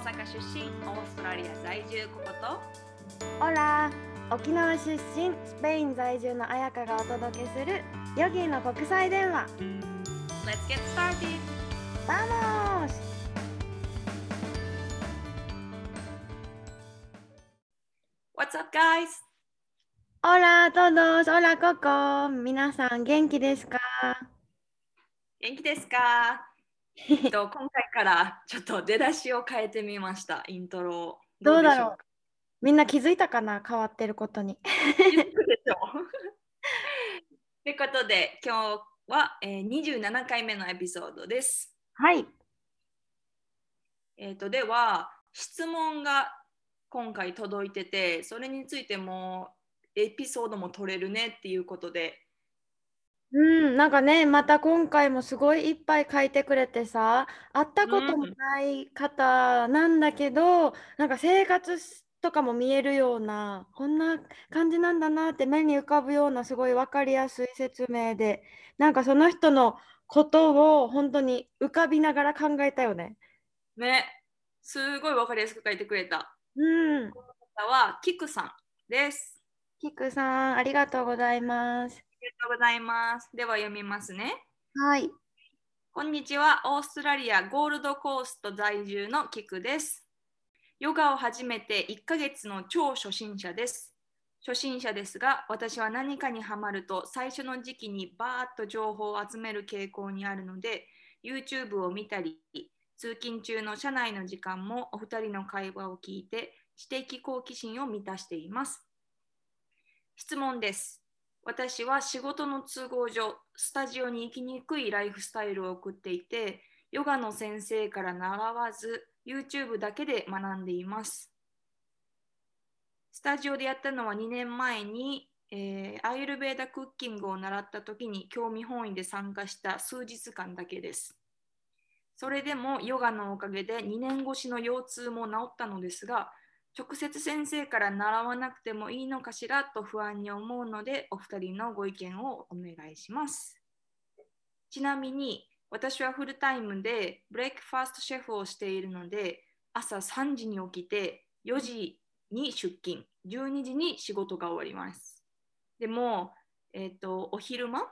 阪出身オーストラリア在住ここと？オラ沖縄出身スペイン在住の彩香がお届けするヨギの国際電話。Let's get started! ¡Vamos! What's up guys? オラトドスオラココ皆さん元気ですか？元気ですか？えっと今回からちょっと出だしを変えてみました。イントロを。どうだろう。みんな気づいたかな？変わってることに。気づくでしょう。ということで今日は、えー、27回目のエピソードです。はい。えー、とでは質問が今回届いててそれについてもエピソードも取れるねっていうことでうんなんかねまた今回もすごいいっぱい書いてくれてさ会ったこともない方なんだけど、なんか生活とかも見えるようなこんな感じなんだなって目に浮かぶようなすごい分かりやすい説明でなんかその人のことを本当に浮かびながら考えたよね。ねすごい分かりやすく書いてくれたうん。方はキクさんです。キクさんありがとうございます。ありがとうございます。では読みますね。はい。こんにちは。オーストラリアゴールドコースト在住のキクです。ヨガを始めて1ヶ月の超初心者です。初心者ですが、私は何かにハマると最初の時期にバーッと情報を集める傾向にあるので、YouTube を見たり、通勤中の車内の時間もお二人の会話を聞いて知的好奇心を満たしています。質問です。私は仕事の都合上、スタジオに行きにくいライフスタイルを送っていて、ヨガの先生から習わず、YouTube だけで学んでいます。スタジオでやったのは2年前に、えーアイルベーダクッキングを習った時に興味本位で参加した数日間だけです。それでもヨガのおかげで2年越しの腰痛も治ったのですが、直接先生から習わなくてもいいのかしらと不安に思うので、お二人のご意見をお願いします。ちなみに、私はフルタイムでブレイクファーストシェフをしているので、朝3時に起きて4時に出勤、12時に仕事が終わります。でも、えっ、と、お昼間っ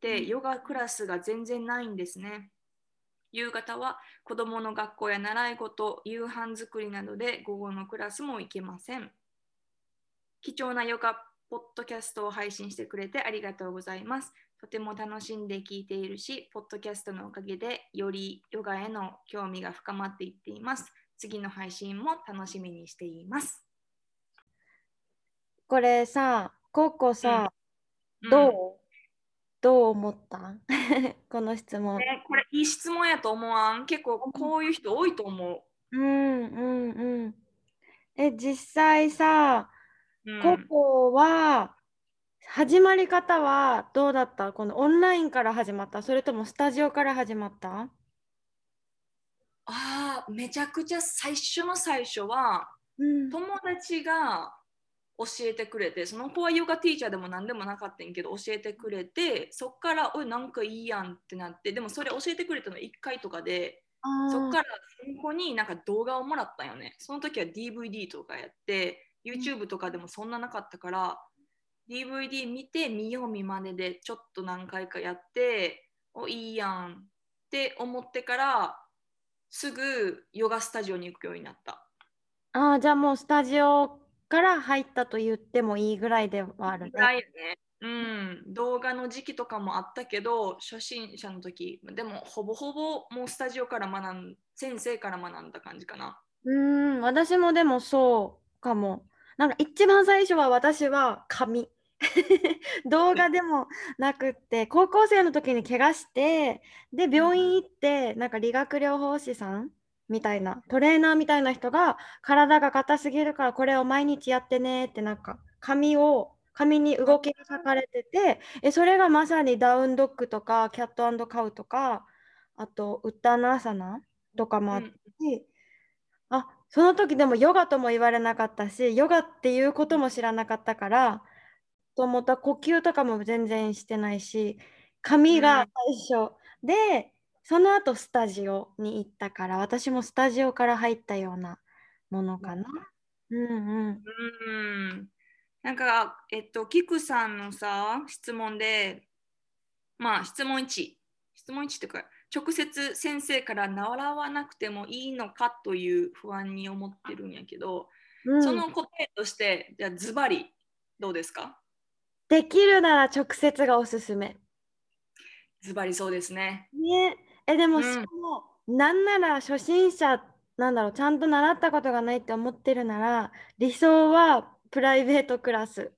てヨガクラスが全然ないんですね。夕方は子どもの学校や習い事、夕飯作りなどで午後のクラスも行けません。貴重なヨガポッドキャストを配信してくれてありがとうございます。とても楽しんで聞いているし、ポッドキャストのおかげでよりヨガへの興味が深まっていっています。次の配信も楽しみにしています。これさ、ココさ、うんどう？どう思った？この質問。ねこれいい質問やと思わん？結構こういう人多いと思う。んうんうん。え、実際さ、う。うん。ココは始まり方はどうだった？このオンラインから始まった？それともスタジオから始まった？ああ、めちゃくちゃ最初の最初はうん。友達が教えてくれてその子はヨガティーチャーでも何でもなかったんやけど教えてくれてそっから「おいなんかいいやん」ってなってでもそれ教えてくれたの1回とかでそっからその子になんか動画をもらったんよねその時は DVD とかやって YouTube とかでもそんななかったから、DVD 見て見よう見まねでちょっと何回かやっておいいやんって思ってからすぐヨガスタジオに行くようになった。あーじゃあもうスタジオから入ったと言ってもいいぐらいではあるね。うん、動画の時期とかもあったけど初心者の時でもほぼほぼもうスタジオから学ん先生から学んだ感じかな。うーん、私もでもそうかも。なんか一番最初は私は紙。動画でもなくって高校生の時に怪我してで病院行ってなんか理学療法士さんみたいなトレーナーみたいな人が体が硬すぎるからこれを毎日やってねってなんか紙を紙に動きが書かれててえそれがまさにダウンドッグとかキャットカウとかあとウッターナーサナとかもあって、あその時でもヨガとも言われなかったしヨガっていうことも知らなかったからと思った。呼吸とかも全然してないし髪が最初、でその後スタジオに行ったから私もスタジオから入ったようなものかな。うんうん。うん。なんか、えっと、キクさんのさ、質問で、まあ、質問1。質問1っていうか、直接先生から習わなくてもいいのかという不安に思ってるんやけど、うんその答えとして、じゃあズバリどうですか？できるなら直接がおすすめ。ズバリそうですね。ねえでもうんしかも、なんなら初心者なんだろうちゃんと習ったことがないって思ってるなら理想はプライベートクラス。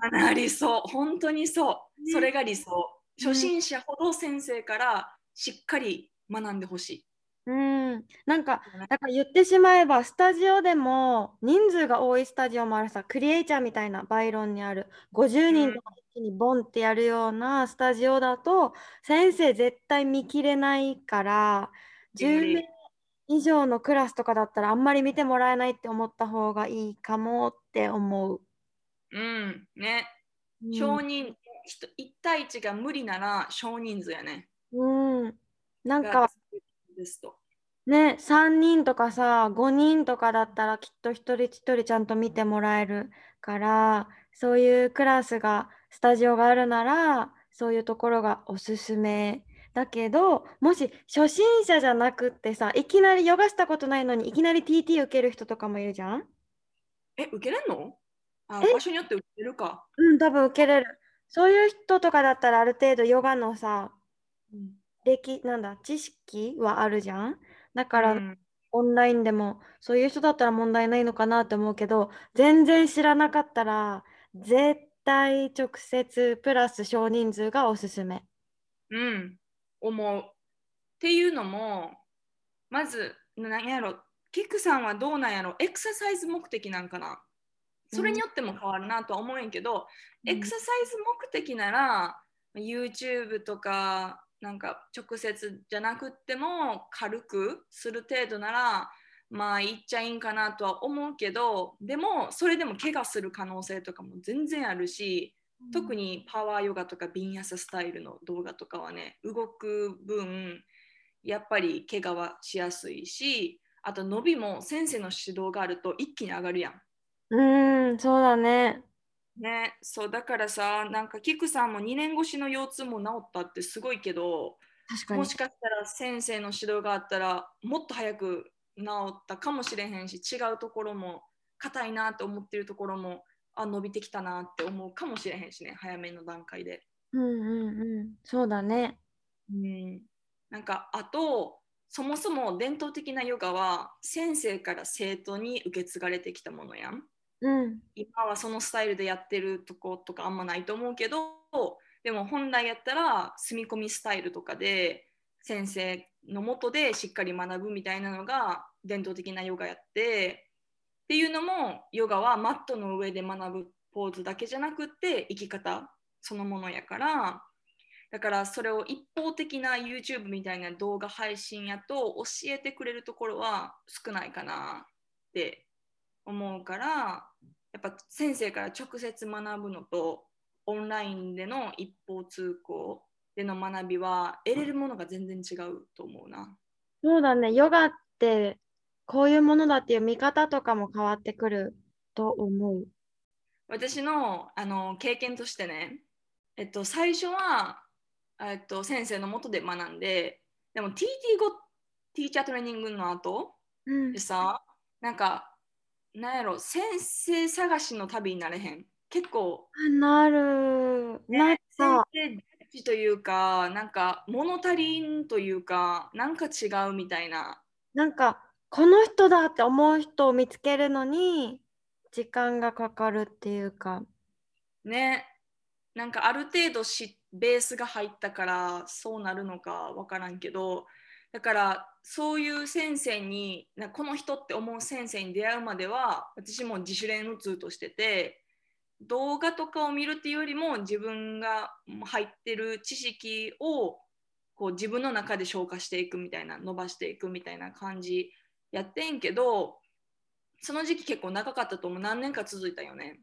かなりそう、本当にそう。ねそれが理想。うん初心者ほど先生からしっかり学んでほしい。うん、なんか、だから言ってしまえば、スタジオでも人数が多いスタジオもあるさ、クリエイチャーみたいなバイロンにある50人とか一気にボンってやるようなスタジオだと、先生絶対見切れないから、10名以上のクラスとかだったらあんまり見てもらえないって思った方がいいかもって思う。うん、ね。うん少人、1対1が無理なら少人数やね。うん、なんがかですと。ね、3人とかさ、5人とかだったらきっと一人一人ちゃんと見てもらえるから、そういうクラスが、スタジオがあるなら、そういうところがおすすめ。だけど、もし初心者じゃなくってさ、いきなりヨガしたことないのにいきなり TT 受ける人とかもいるじゃん？え、受けれんの？あえ？場所によって受けれるか。うん、多分受けれる。そういう人とかだったらある程度ヨガのさ、うん歴、なんだ、知識はあるじゃん？だから、うんオンラインでもそういう人だったら問題ないのかなって思うけど全然知らなかったら絶対直接プラス少人数がおすすめ。うん、思う。っていうのも、まず、何やろ、キクさんはどうなんやろ、エクササイズ目的なんかな。それによっても変わるなとは思うんやけど、エクササイズ目的なら、YouTube とか、なんか直接じゃなくっても軽くする程度なら、まあ言っちゃいいんかなとは思うけど、でもそれでも怪我する可能性とかも全然あるし、特にパワーヨガとかビンヤサスタイルの動画とかはね動く分やっぱり怪我はしやすいしあと伸びも先生の指導があると一気に上がるやん。うーん、そうだね。ね、そうだからさなんかキクさんも2年越しの腰痛も治ったってすごいけど確かに。もしかしたら先生の指導があったらもっと早く治ったかもしれへんし違うところも硬いなって思ってるところもあ伸びてきたなって思うかもしれへんしね早めの段階で。うんうんうん。そうだね。うん、なんかあとそもそも伝統的なヨガは先生から生徒に受け継がれてきたものやん。うん。今はそのスタイルでやってるとことかあんまないと思うけどでも本来やったら住み込みスタイルとかで先生のもとでしっかり学ぶみたいなのが伝統的なヨガやってっていうのもヨガはマットの上で学ぶポーズだけじゃなくって生き方そのものやから。だからそれを一方的な YouTube みたいな動画配信やと教えてくれるところは少ないかなって思うからやっぱ先生から直接学ぶのとオンラインでの一方通行での学びは得れるものが全然違うと思うな。そうだね。ヨガってこういうものだっていう見方とかも変わってくると思う。私のあの経験としてね、えっと、最初は、えっと、先生のもとで学んででも TT 後ティーチャートレーニングの後うんでさなんかなんやろ先生探しの旅になれへん結構なる。なん先か、生というかなんか物足りんというかなんか違うみたいな。なんかこの人だって思う人を見つけるのに時間がかかるっていうか。ね。なんかある程度しベースが入ったからそうなるのか分からんけど。だからそういう先生になこの人って思う先生に出会うまでは私も自主練打つとしてて動画とかを見るっていうよりも自分が入ってる知識をこう自分の中で消化していくみたいな伸ばしていくみたいな感じやってんけどその時期結構長かったと思う何年か続いたよね。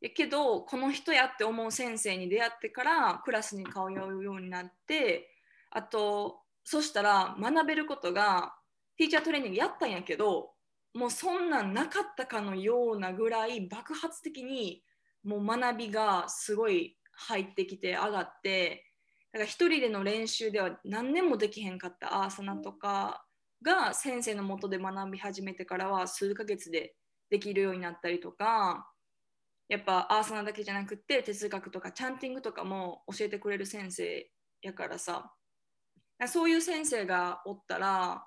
やけどこの人やって思う先生に出会ってからクラスに通うようになってあとそしたら学べることがティーチャートレーニングやったんやけどもうそんなんなかったかのようなぐらい爆発的にもう学びがすごい入ってきて上がってだから一人での練習では何年もできへんかったアーサナとかが先生のもとで学び始めてからは数ヶ月でできるようになったりとかやっぱアーサナだけじゃなくて哲学とかチャンティングとかも教えてくれる先生やからさそういう先生がおったら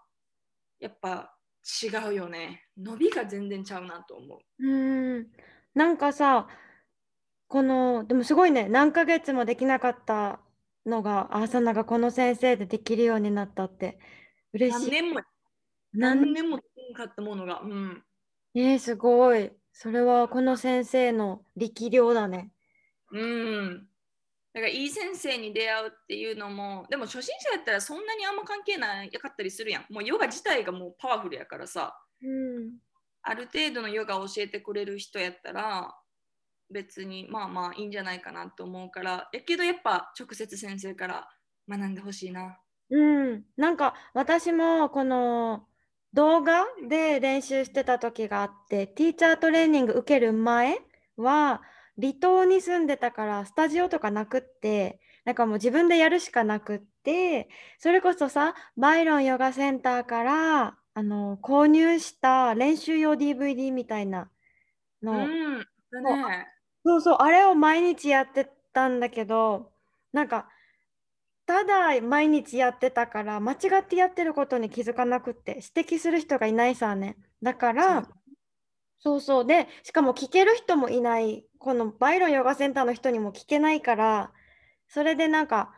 やっぱ違うよね伸びが全然ちゃうなと思う。うんなんかさこのでもすごいね何ヶ月もできなかったのがアーサナがこの先生でできるようになったって嬉しい。何年も何？年もできなかったものが。うん、えー、すごい。それはこの先生の力量だね。うん。だからいい先生に出会うっていうのもでも初心者やったらそんなにあんま関係ないかったりするやんもうヨガ自体がもうパワフルやからさ、うん、ある程度のヨガを教えてくれる人やったら別にまあまあいいんじゃないかなと思うからやけどやっぱ直接先生から学んでほしいな。うん。なんか私もこの動画で練習してた時があってティーチャートレーニング受ける前は離島に住んでたからスタジオとかなくってなんかもう自分でやるしかなくってそれこそさバイロンヨガセンターからあの購入した練習用 DVD みたいなの、うん、ね、そうそうあれを毎日やってたんだけどなんかただ毎日やってたから間違ってやってることに気づかなくって指摘する人がいないさね。だからそう。そうでしかも聞ける人もいないこのバイロンヨガセンターの人にも聞けないからそれでなんか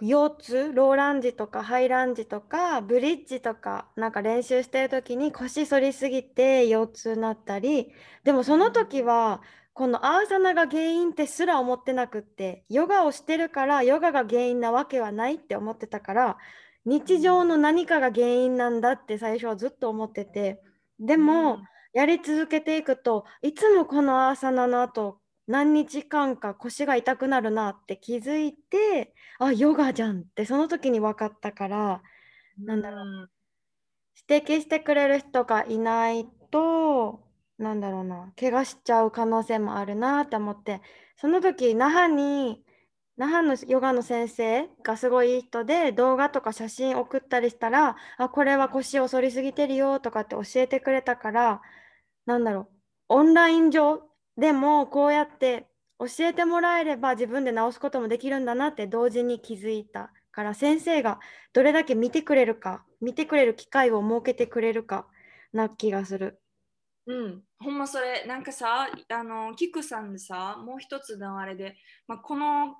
腰痛ローランジとかハイランジとかブリッジとかなんか練習してる時に腰反りすぎて腰痛になったりでもその時はこのアーサナが原因ってすら思ってなくってヨガをしてるからヨガが原因なわけはないって思ってたから日常の何かが原因なんだって最初はずっと思っててでも、うん。やり続けていくといつもこのアーサナの後何日間か腰が痛くなるなって気づいてあヨガじゃんってその時に分かったからなんだろう。指摘してくれる人がいないとなんだろうな怪我しちゃう可能性もあるなって思ってその時那覇に那覇のヨガの先生がすごいいい人で動画とか写真送ったりしたらあこれは腰を反りすぎてるよとかって教えてくれたからなんだろうオンライン上でもこうやって教えてもらえれば自分で直すこともできるんだなって同時に気づいたから先生がどれだけ見てくれるか見てくれる機会を設けてくれるかな気がする。うん、ほんまそれなんかさあのキクさんでさもう一つのあれで、まあ、この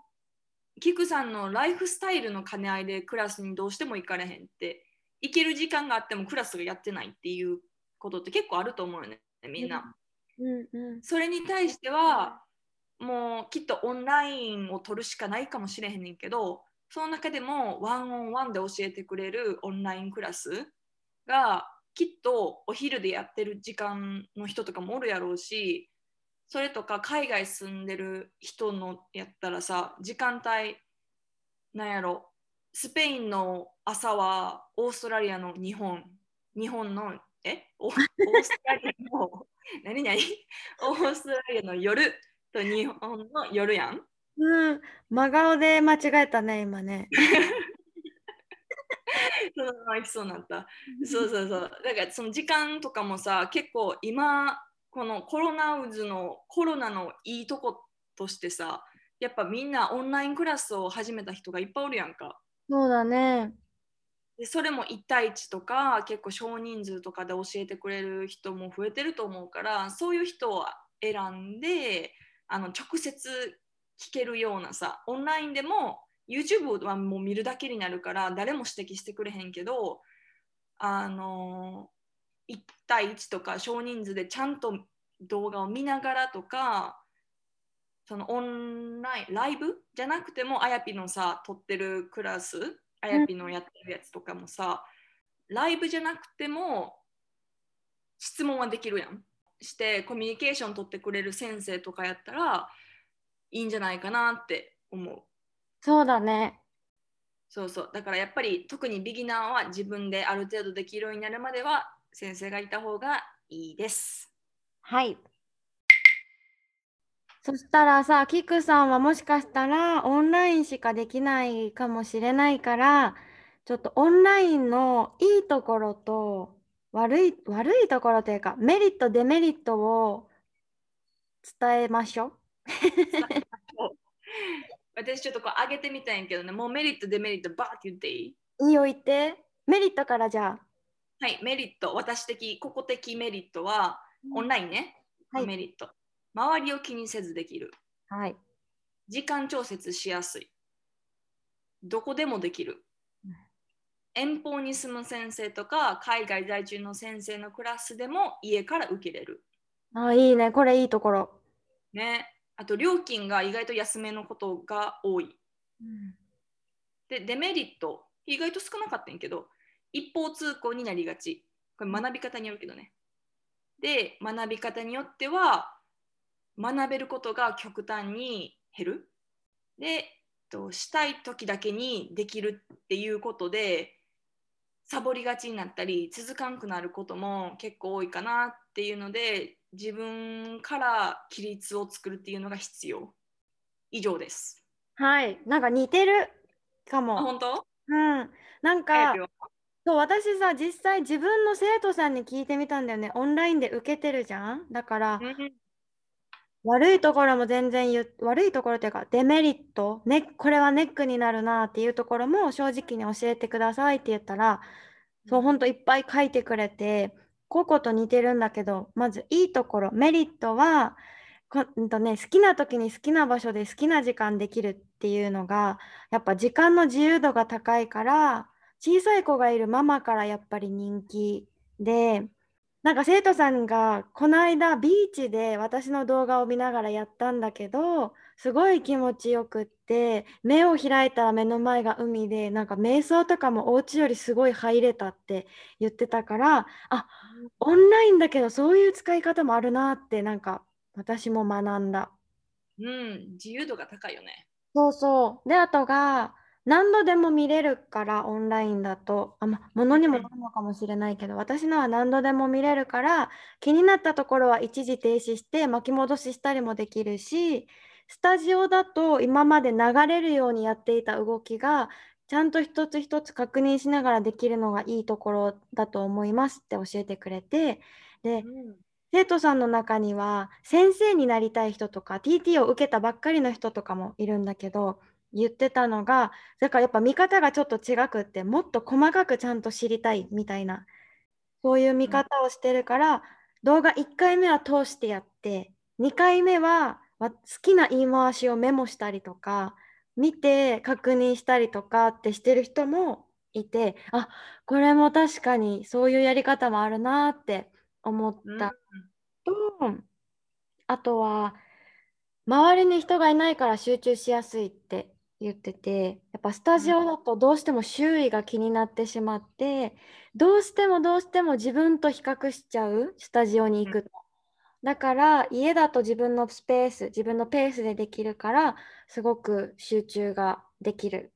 キクさんのライフスタイルの兼ね合いでクラスにどうしても行かれへんって行ける時間があってもクラスがやってないっていうことって結構あると思うよねみんな。うんうん、それに対してはもうきっとオンラインを取るしかないかもしれへんねんけどその中でもワンオンワンで教えてくれるオンラインクラスがきっとお昼でやってる時間の人とかもおるやろうしそれとか海外住んでる人のやったらさ時間帯なんやろ。スペインの朝はオーストラリアの日本。日本のえ？オーストラリアの 何何オーストラリアの夜と日本の夜やん。うん、真顔で間違えたね、今ね。そのままいきそうになった。そうそうそう。だからその時間とかもさ、結構今、このコロナウズのコロナのいいとことしてさ、やっぱみんなオンラインクラスを始めた人がいっぱいおるやんか。そうだね。でそれも1対1とか結構少人数とかで教えてくれる人も増えてると思うからそういう人を選んであの直接聞けるようなさオンラインでも YouTube はもう見るだけになるから誰も指摘してくれへんけどあの1対1とか少人数でちゃんと動画を見ながらとかそのオンラインライブじゃなくてもあやぴのさ撮ってるクラスあやぴのやってるやつとかもさ、ライブじゃなくても質問はできるやん。してコミュニケーション取ってくれる先生とかやったらいいんじゃないかなって思う。そうだね。そうそうだからやっぱり特にビギナーは自分である程度できるようになるまでは先生がいた方がいいです。はい。そしたらさ、キクさんはもしかしたらオンラインしかできないかもしれないから、ちょっとオンラインのいいところと悪い、悪いところというか、メリット、デメリットを伝えましょう。私ちょっとこう上げてみたいんやけどね、もうメリット、デメリットバーって言っていい？いいよ言って。メリットからじゃあ。はい、メリット、私的、個々的メリットは、オンラインね、はいメリット。周りを気にせずできる。はい。時間調節しやすい。どこでもできるうん。遠方に住む先生とか、海外在住の先生のクラスでも家から受けれる。あ、いいね。これいいところ。ね。あと、料金が意外と安めのことが多い。で、デメリット、意外と少なかったんやけど、一方通行になりがち。これ学び方によるけどね。で、学び方によっては、学べることが極端に減る。で、としたい時だけにできるっていうことで、サボりがちになったり、続かんくなることも結構多いかなっていうので、自分から規律を作るっていうのが必要。以上です。はい。なんか似てるかあ、も。本当？うん。なんかそう、私さ、実際自分の生徒さんに聞いてみたんだよね。オンラインで受けてるじゃん？だから、うん悪いところも全然言う、悪いところというか、デメリット、ね、これはネックになるなっていうところも正直に教えてくださいって言ったら、そう、ほんといっぱい書いてくれて、個々と似てるんだけど、まずいいところ、メリットは、こんとね、好きな時に好きな場所で好きな時間できるっていうのが、やっぱ時間の自由度が高いから、小さい子がいるママからやっぱり人気で、なんか生徒さんがこの間ビーチで私の動画を見ながらやったんだけどすごい気持ちよくって目を開いたら目の前が海でなんか瞑想とかもお家よりすごい入れたって言ってたからあオンラインだけどそういう使い方もあるなってなんか私も学んだ。うん、自由度が高いよね。そうそう。で、あとが、何度でも見れるから、オンラインだと、あ、ま、ものにもよるのかもしれないけど、私のは何度でも見れるから、気になったところは一時停止して巻き戻ししたりもできるし、スタジオだと今まで流れるようにやっていた動きが、ちゃんと一つ一つ確認しながらできるのがいいところだと思いますって教えてくれて、で、生徒さんの中には先生になりたい人とか TT を受けたばっかりの人とかもいるんだけど言ってたのがだからやっぱ見方がちょっと違くってもっと細かくちゃんと知りたいみたいなそういう見方をしてるから、動画1回目は通してやって2回目はわ好きな言い回しをメモしたりとか見て確認したりとかってしてる人もいてあこれも確かにそういうやり方もあるなって思った。と、あとは、周りに人がいないから集中しやすいって言ってて、やっぱスタジオだとどうしても周囲が気になってしまって、どうしてもどうしても自分と比較しちゃう、スタジオに行くと。だから家だと自分のスペース、自分のペースでできるから、すごく集中ができる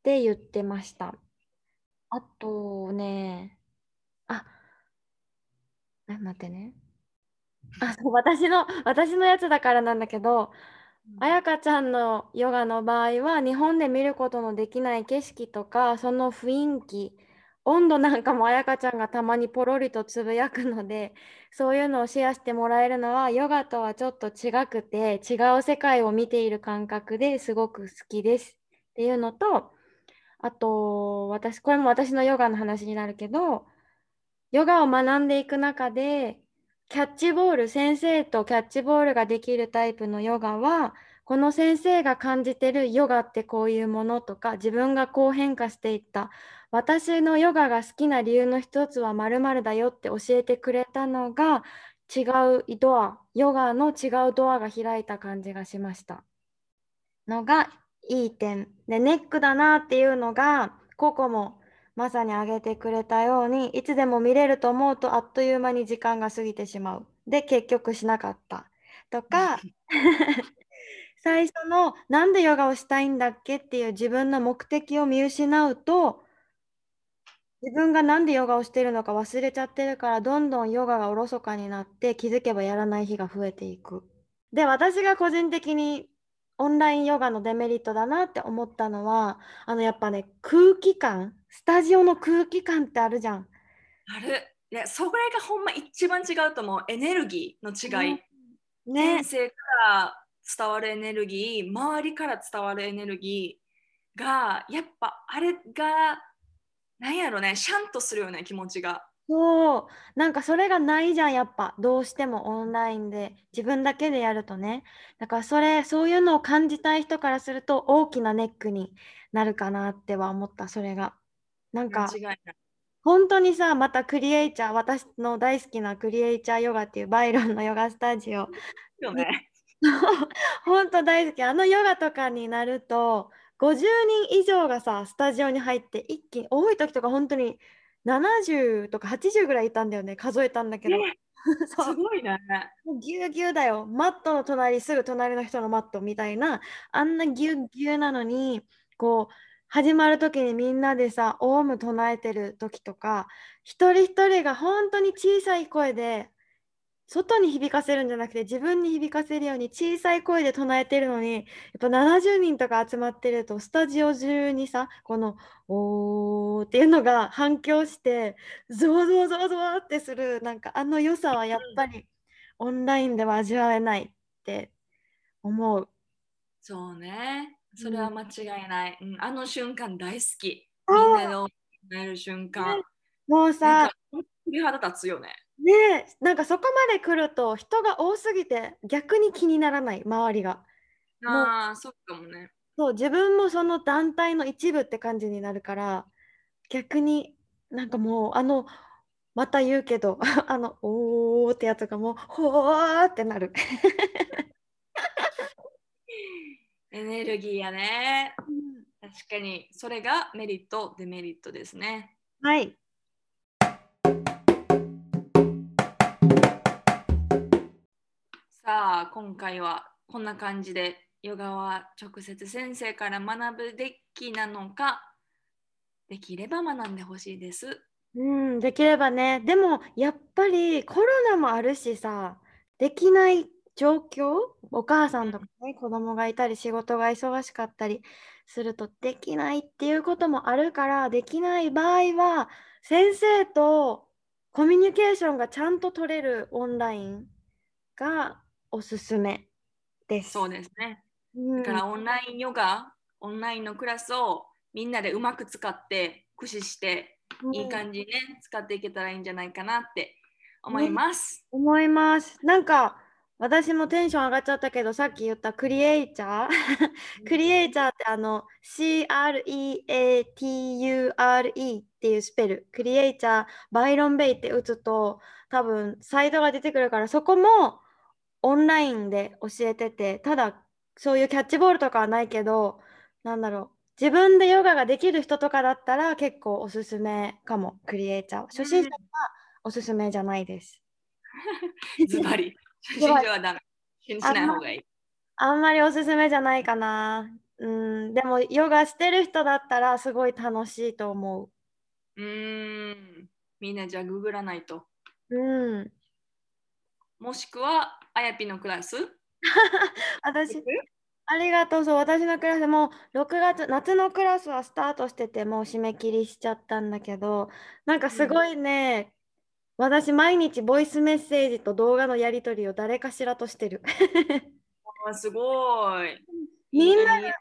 って言ってました。あとね、あ、あ待ってね。あ、そう私の、私のやつだからなんだけど、あやかちゃんのヨガの場合は、日本で見ることのできない景色とか、その雰囲気、温度なんかもあやかちゃんがたまにポロリとつぶやくので、そういうのをシェアしてもらえるのは、ヨガとはちょっと違くて、違う世界を見ている感覚ですごく好きです。っていうのと、あと、私、これも私のヨガの話になるけど、ヨガを学んでいく中で、キャッチボール、先生とキャッチボールができるタイプのヨガは、この先生が感じてるヨガってこういうものとか、自分がこう変化していった、私のヨガが好きな理由の一つは〇〇だよって教えてくれたのが、違うドア、ヨガの違うドアが開いた感じがしました。のがいい点。で、ネックだなっていうのが、ココもまさに挙げてくれたように、いつでも見れると思うとあっという間に時間が過ぎてしまう。で、結局しなかった。とか、最初のなんでヨガをしたいんだっけ？っていう自分の目的を見失うと自分がなんでヨガをしてるのか忘れちゃってるからどんどんヨガがおろそかになって気づけばやらない日が増えていく。で私が個人的にオンラインヨガのデメリットだなって思ったのはあのやっぱね空気感スタジオの空気感ってあるじゃん。ある。いや、それがほんま一番違うと思う。エネルギーの違い。ね先生から伝わるエネルギー、周りから伝わるエネルギーが、やっぱあれが、なんやろね、シャンとするよね、気持ちが。そうなんかそれがないじゃんやっぱどうしてもオンラインで自分だけでやるとねだからそれそういうのを感じたい人からすると大きなネックになるかなっては思ったそれがなんか。本当にさまたクリエイチャー私の大好きなクリエイチャーヨガっていうバイロンのヨガスタジオよね。本当大好き。あのヨガとかになると50人以上がさスタジオに入って一気に多い時とか本当に70とか80ぐらいいたんだよね。数えたんだけど、ね。すごいね。もうぎゅうぎゅうだよ。マットの隣すぐ隣の人のマットみたいなあんなぎゅうぎゅうなのにこう始まる時にみんなでさオウム唱えてる時とか一人一人が本当に小さい声で外に響かせるんじゃなくて自分に響かせるように小さい声で唱えてるのにやっぱ70人とか集まってるとスタジオ中にさこの「おー」っていうのが反響してゾワゾワゾワゾワってするなんかあの良さはやっぱりオンラインでは味わえないって思う。そうね。それは間違いない。うん、あの瞬間大好き。みんなで音楽える瞬間。もうさか、鳥肌立つよね。ねえなんかそこまで来ると人が多すぎて逆に気にならない周りが。ああ、そっかもね。そう自分もその団体の一部って感じになるから逆になんかもうあのまた言うけど あの「おー」ってやつがもう「ほー」ってなる。エネルギーやね。確かに、それがメリット、デメリットですね。はい。さあ、今回はこんな感じで、ヨガは直接先生から学ぶべきなのか、できれば学んでほしいです。うん、できればね。でもやっぱりコロナもあるしさ、できない状況、お母さんとかね、子供がいたり仕事が忙しかったりするとできないっていうこともあるから、できない場合は先生とコミュニケーションがちゃんと取れるオンラインがおすすめです。そうですね。うんだからオンラインヨガ、オンラインのクラスをみんなでうまく使って、駆使して、いい感じにね、使っていけたらいいんじゃないかなって思います。思います。なんか私もテンション上がっちゃったけどさっき言ったクリエイチャー？クリエイチャーってあの CREATURE っていうスペルクリエイチャーバイロンベイって打つと多分サイトが出てくるからそこもオンラインで教えててただそういうキャッチボールとかはないけどなんだろう自分でヨガができる人とかだったら結構おすすめかもクリエイチャーは初心者はおすすめじゃないです。ズバリ。初心者はダメ。信じない方がいい。あんまりおすすめじゃないかな。うん、でもヨガしてる人だったらすごい楽しいと思うーん。みんなじゃあググらないと。う。うん。もしくは、あやぴのクラス？私、ありがとう。そう、私のクラスも6月、夏のクラスはスタートしててもう締め切りしちゃったんだけど、なんかすごいね、私毎日ボイスメッセージと動画のやり取りを誰かしらとしてる。あすごい。みんないいね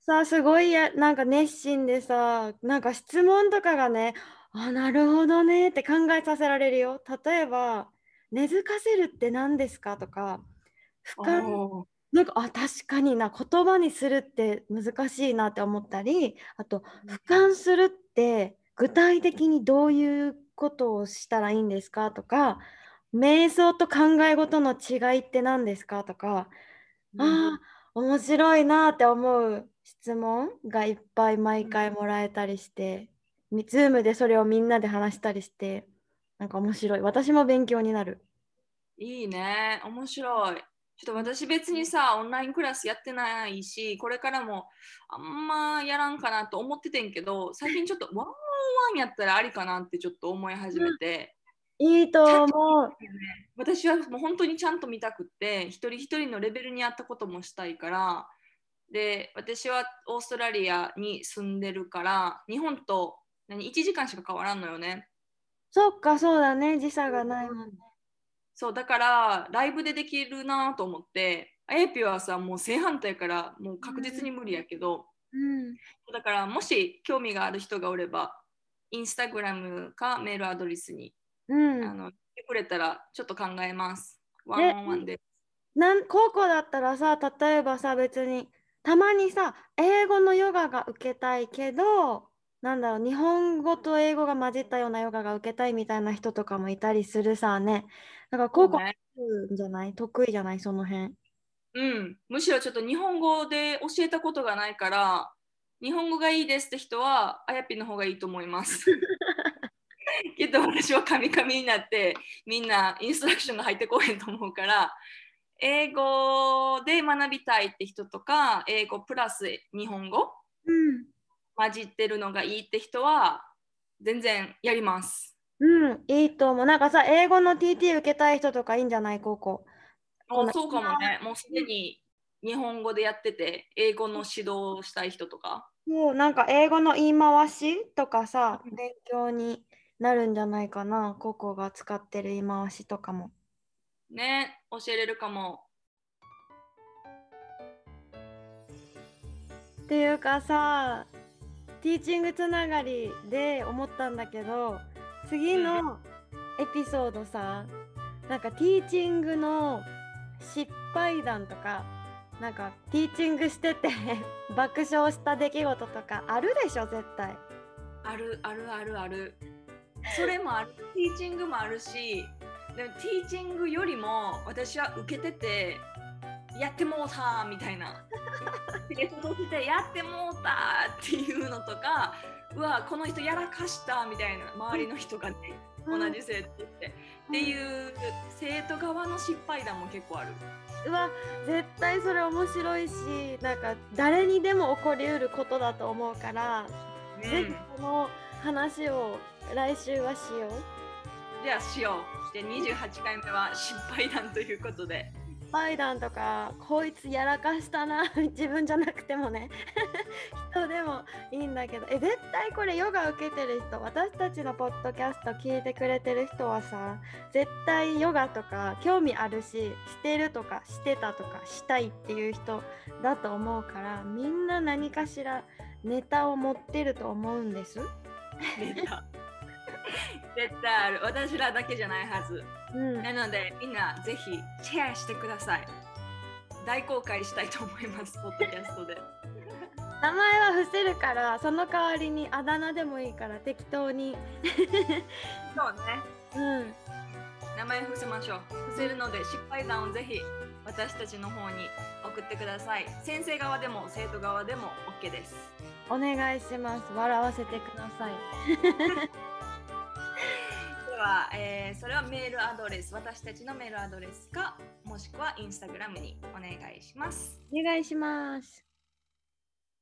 さあすごいやなんか熱心でさなんか質問とかがねあなるほどねって考えさせられるよ例えば「根付かせるって何ですか?」とか俯瞰なんかあ確かにな言葉にするって難しいなって思ったりあと俯瞰するって具体的にどういうことをしたらいいんですか？とか瞑想と考え事の違いって何ですか？とかああ、面白いなって思う質問がいっぱい毎回もらえたりして、み Zoom でそれをみんなで話したりして、なんか面白い。私も勉強になる。いいね。面白い。ちょっと私別にさ、オンラインクラスやってないし、これからもあんまやらんかなと思っててんけど、最近ちょっとワンオンワンやったらありかなってちょっと思い始めて、いいと思う。私はもう本当にちゃんと見たくって、一人一人のレベルに合ったこともしたいから、で、私はオーストラリアに住んでるから、日本と何1時間しか変わらんのよね。そっか、そうだね。時差がないもんね。そうだからライブでできるなと思ってあやぴはさもう正反対やからもう確実に無理やけど、うん。だからもし興味がある人がおればインスタグラムかメールアドレスに、うん。あの来てくれたらちょっと考えますワねンオンワンでなん高校だったらさ例えばさ別にたまにさ英語のヨガが受けたいけどなんだろう日本語と英語が混じったようなヨガが受けたいみたいな人とかもいたりするさね。だから高校ね。じゃない？得意じゃない？その辺。うん、むしろちょっと日本語で教えたことがないから日本語がいいですって人はあやぴの方がいいと思います。けど私はカミカミになってみんなインストラクションが入ってこへんと思うから英語で学びたいって人とか英語プラス日本語うん混じってるのがいいって人は全然やります。うんいいと思うなんかさ英語の TT 受けたい人とかいいんじゃない？高校もうそうかもねもうすでに日本語でやってて英語の指導をしたい人とか。そうなんか英語の言い回しとかさうん勉強になるんじゃないかな高校が使ってる言い回しとかもね教えれるかも。っていうかさティーチングつながりで思ったんだけど次のエピソードさなんかティーチングの失敗談とかなんかティーチングしてて 爆笑した出来事とかあるでしょ絶対。あるあるあるある。それもある。ティーチングもあるし、でもティーチングよりも私は受けてて、やってもうたみたいな。で届いてやってもうたっていうのとか、うわ、この人やらかしたみたいな、周りの人がね、同じ生徒って。っていう生徒側の失敗談も結構ある。うわ絶対それ面白いしなんか誰にでも起こりうることだと思うから、ぜひこの話を来週はしよう。じゃあしよう。で28回目は失敗談ということで。パイダンとかこいつやらかしたな 自分じゃなくてもね。人でもいいんだけど。え絶対これヨガ受けてる人私たちのポッドキャスト聞いてくれてる人はさ絶対ヨガとか興味あるししてるとかしてたとかしたいっていう人だと思うからみんな何かしらネタを持ってると思うんです。ネタ。絶対ある。私らだけじゃないはず。うん、なのでみんなぜひシェアしてください。大公開したいと思いますポッドキャストで。名前は伏せるからその代わりにあだ名でもいいから適当に。そうね。うん。名前伏せましょう。伏せるので失敗談をぜひ私たちの方に送ってください。先生側でも生徒側でも OK です。お願いします。笑わせてください。では、えーそれはメールアドレス私たちのメールアドレスかもしくはインスタグラムにお願いしますお願いします。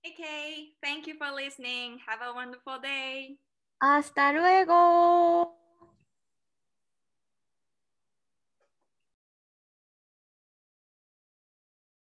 Okay, thank you for listening. Have a wonderful day. Hasta luego.